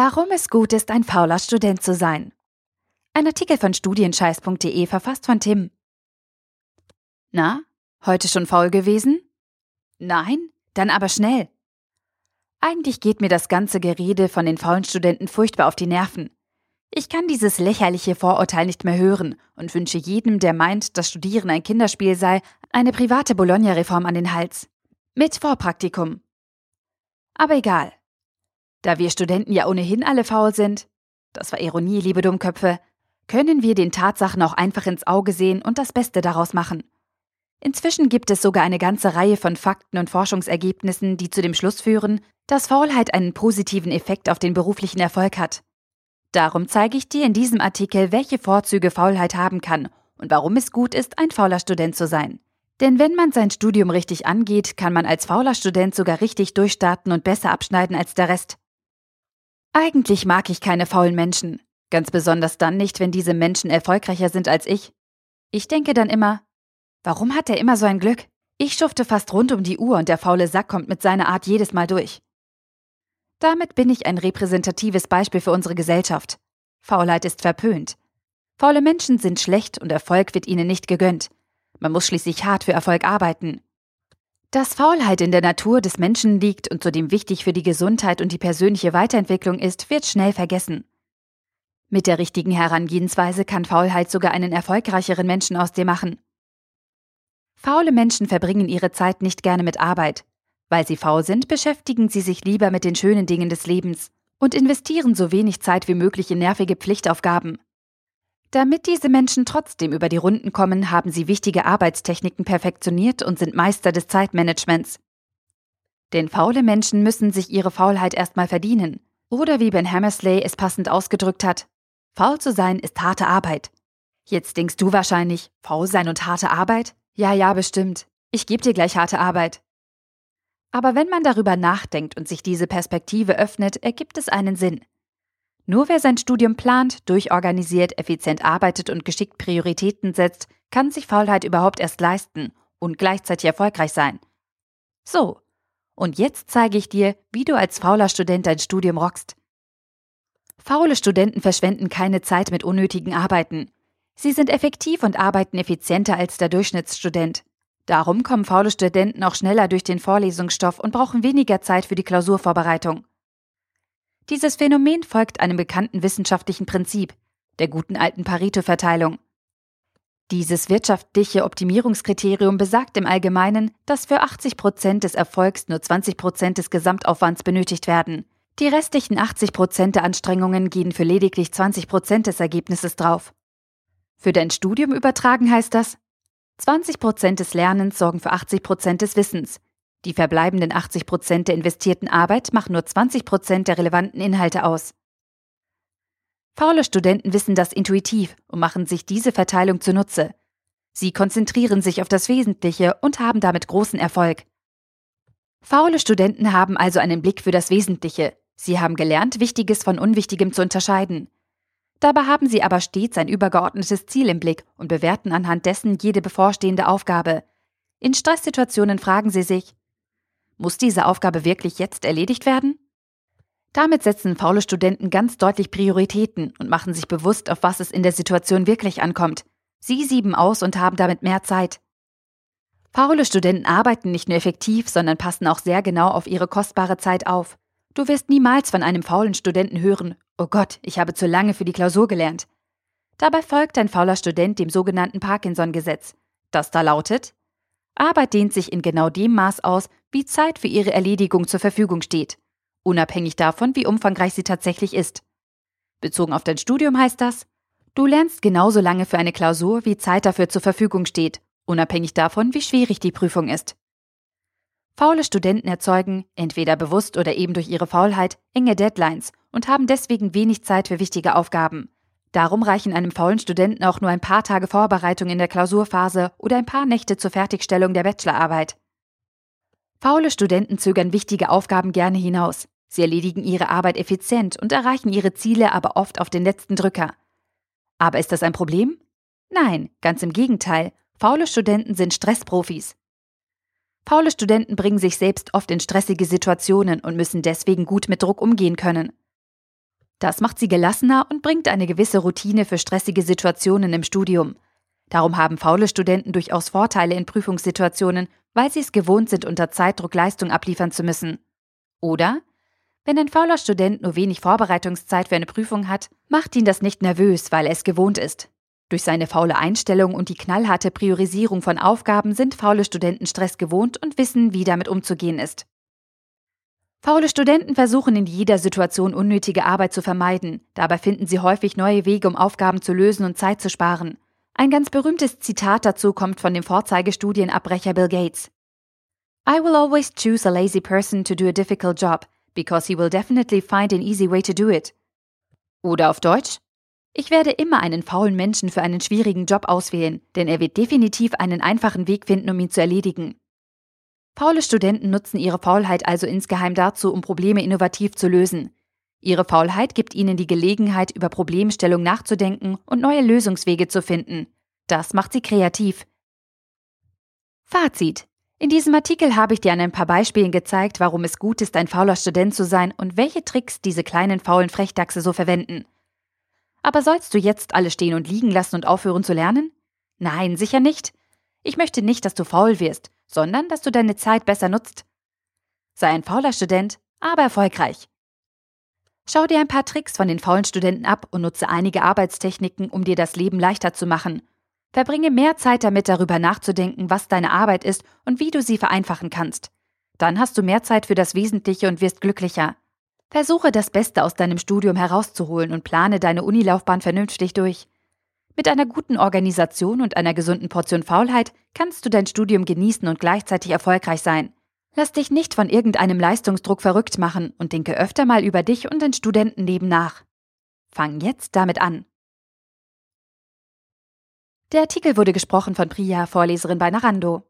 Warum es gut ist, ein fauler Student zu sein. Ein Artikel von studienscheiß.de verfasst von Tim. Na, heute schon faul gewesen? Nein? Dann aber schnell. Eigentlich geht mir das ganze Gerede von den faulen Studenten furchtbar auf die Nerven. Ich kann dieses lächerliche Vorurteil nicht mehr hören und wünsche jedem, der meint, dass Studieren ein Kinderspiel sei, eine private Bologna-Reform an den Hals. Mit Vorpraktikum. Aber egal. Da wir Studenten ja ohnehin alle faul sind, das war Ironie, liebe Dummköpfe, können wir den Tatsachen auch einfach ins Auge sehen und das Beste daraus machen. Inzwischen gibt es sogar eine ganze Reihe von Fakten und Forschungsergebnissen, die zu dem Schluss führen, dass Faulheit einen positiven Effekt auf den beruflichen Erfolg hat. Darum zeige ich dir in diesem Artikel, welche Vorzüge Faulheit haben kann und warum es gut ist, ein fauler Student zu sein. Denn wenn man sein Studium richtig angeht, kann man als fauler Student sogar richtig durchstarten und besser abschneiden als der Rest. Eigentlich mag ich keine faulen Menschen, ganz besonders dann nicht, wenn diese Menschen erfolgreicher sind als ich. Ich denke dann immer, warum hat er immer so ein Glück? Ich schufte fast rund um die Uhr und der faule Sack kommt mit seiner Art jedes Mal durch. Damit bin ich ein repräsentatives Beispiel für unsere Gesellschaft. Faulheit ist verpönt. Faule Menschen sind schlecht und Erfolg wird ihnen nicht gegönnt. Man muss schließlich hart für Erfolg arbeiten. Dass Faulheit in der Natur des Menschen liegt und zudem wichtig für die Gesundheit und die persönliche Weiterentwicklung ist, wird schnell vergessen. Mit der richtigen Herangehensweise kann Faulheit sogar einen erfolgreicheren Menschen aus dir machen. Faule Menschen verbringen ihre Zeit nicht gerne mit Arbeit. Weil sie faul sind, beschäftigen sie sich lieber mit den schönen Dingen des Lebens und investieren so wenig Zeit wie möglich in nervige Pflichtaufgaben. Damit diese Menschen trotzdem über die Runden kommen, haben sie wichtige Arbeitstechniken perfektioniert und sind Meister des Zeitmanagements. Denn faule Menschen müssen sich ihre Faulheit erstmal verdienen. Oder wie Ben Hammersley es passend ausgedrückt hat, faul zu sein ist harte Arbeit. Jetzt denkst du wahrscheinlich, faul sein und harte Arbeit? Ja, ja, bestimmt. Ich gebe dir gleich harte Arbeit. Aber wenn man darüber nachdenkt und sich diese Perspektive öffnet, ergibt es einen Sinn. Nur wer sein Studium plant, durchorganisiert, effizient arbeitet und geschickt Prioritäten setzt, kann sich Faulheit überhaupt erst leisten und gleichzeitig erfolgreich sein. So, und jetzt zeige ich dir, wie du als fauler Student dein Studium rockst. Faule Studenten verschwenden keine Zeit mit unnötigen Arbeiten. Sie sind effektiv und arbeiten effizienter als der Durchschnittsstudent. Darum kommen faule Studenten auch schneller durch den Vorlesungsstoff und brauchen weniger Zeit für die Klausurvorbereitung. Dieses Phänomen folgt einem bekannten wissenschaftlichen Prinzip, der guten alten Pareto-Verteilung. Dieses wirtschaftliche Optimierungskriterium besagt im Allgemeinen, dass für 80 Prozent des Erfolgs nur 20 Prozent des Gesamtaufwands benötigt werden. Die restlichen 80 Prozent der Anstrengungen gehen für lediglich 20 Prozent des Ergebnisses drauf. Für dein Studium übertragen heißt das, 20 Prozent des Lernens sorgen für 80 Prozent des Wissens, die verbleibenden 80 Prozent der investierten Arbeit machen nur 20 Prozent der relevanten Inhalte aus. Faule Studenten wissen das intuitiv und machen sich diese Verteilung zunutze. Sie konzentrieren sich auf das Wesentliche und haben damit großen Erfolg. Faule Studenten haben also einen Blick für das Wesentliche. Sie haben gelernt, Wichtiges von Unwichtigem zu unterscheiden. Dabei haben sie aber stets ein übergeordnetes Ziel im Blick und bewerten anhand dessen jede bevorstehende Aufgabe. In Stresssituationen fragen sie sich, muss diese Aufgabe wirklich jetzt erledigt werden? Damit setzen faule Studenten ganz deutlich Prioritäten und machen sich bewusst, auf was es in der Situation wirklich ankommt. Sie sieben aus und haben damit mehr Zeit. Faule Studenten arbeiten nicht nur effektiv, sondern passen auch sehr genau auf ihre kostbare Zeit auf. Du wirst niemals von einem faulen Studenten hören, oh Gott, ich habe zu lange für die Klausur gelernt. Dabei folgt ein fauler Student dem sogenannten Parkinson-Gesetz. Das da lautet, Arbeit dehnt sich in genau dem Maß aus, wie Zeit für ihre Erledigung zur Verfügung steht, unabhängig davon, wie umfangreich sie tatsächlich ist. Bezogen auf dein Studium heißt das, du lernst genauso lange für eine Klausur, wie Zeit dafür zur Verfügung steht, unabhängig davon, wie schwierig die Prüfung ist. Faule Studenten erzeugen, entweder bewusst oder eben durch ihre Faulheit, enge Deadlines und haben deswegen wenig Zeit für wichtige Aufgaben. Darum reichen einem faulen Studenten auch nur ein paar Tage Vorbereitung in der Klausurphase oder ein paar Nächte zur Fertigstellung der Bachelorarbeit. Faule Studenten zögern wichtige Aufgaben gerne hinaus. Sie erledigen ihre Arbeit effizient und erreichen ihre Ziele aber oft auf den letzten Drücker. Aber ist das ein Problem? Nein, ganz im Gegenteil. Faule Studenten sind Stressprofis. Faule Studenten bringen sich selbst oft in stressige Situationen und müssen deswegen gut mit Druck umgehen können. Das macht sie gelassener und bringt eine gewisse Routine für stressige Situationen im Studium. Darum haben faule Studenten durchaus Vorteile in Prüfungssituationen, weil sie es gewohnt sind, unter Zeitdruck Leistung abliefern zu müssen. Oder? Wenn ein fauler Student nur wenig Vorbereitungszeit für eine Prüfung hat, macht ihn das nicht nervös, weil er es gewohnt ist. Durch seine faule Einstellung und die knallharte Priorisierung von Aufgaben sind faule Studenten Stress gewohnt und wissen, wie damit umzugehen ist. Faule Studenten versuchen in jeder Situation unnötige Arbeit zu vermeiden. Dabei finden sie häufig neue Wege, um Aufgaben zu lösen und Zeit zu sparen. Ein ganz berühmtes Zitat dazu kommt von dem Vorzeigestudienabbrecher Bill Gates. I will always choose a lazy person to do a difficult job, because he will definitely find an easy way to do it. Oder auf Deutsch? Ich werde immer einen faulen Menschen für einen schwierigen Job auswählen, denn er wird definitiv einen einfachen Weg finden, um ihn zu erledigen. Faule Studenten nutzen ihre Faulheit also insgeheim dazu, um Probleme innovativ zu lösen. Ihre Faulheit gibt ihnen die Gelegenheit, über Problemstellung nachzudenken und neue Lösungswege zu finden. Das macht sie kreativ. Fazit. In diesem Artikel habe ich dir an ein paar Beispielen gezeigt, warum es gut ist, ein fauler Student zu sein und welche Tricks diese kleinen faulen Frechdachse so verwenden. Aber sollst du jetzt alle stehen und liegen lassen und aufhören zu lernen? Nein, sicher nicht. Ich möchte nicht, dass du faul wirst, sondern dass du deine Zeit besser nutzt. Sei ein fauler Student, aber erfolgreich. Schau dir ein paar Tricks von den faulen Studenten ab und nutze einige Arbeitstechniken, um dir das Leben leichter zu machen. Verbringe mehr Zeit damit, darüber nachzudenken, was deine Arbeit ist und wie du sie vereinfachen kannst. Dann hast du mehr Zeit für das Wesentliche und wirst glücklicher. Versuche das Beste aus deinem Studium herauszuholen und plane deine Unilaufbahn vernünftig durch. Mit einer guten Organisation und einer gesunden Portion Faulheit kannst du dein Studium genießen und gleichzeitig erfolgreich sein. Lass dich nicht von irgendeinem Leistungsdruck verrückt machen und denke öfter mal über dich und dein Studentenleben nach. Fang jetzt damit an. Der Artikel wurde gesprochen von Priya, Vorleserin bei Narando.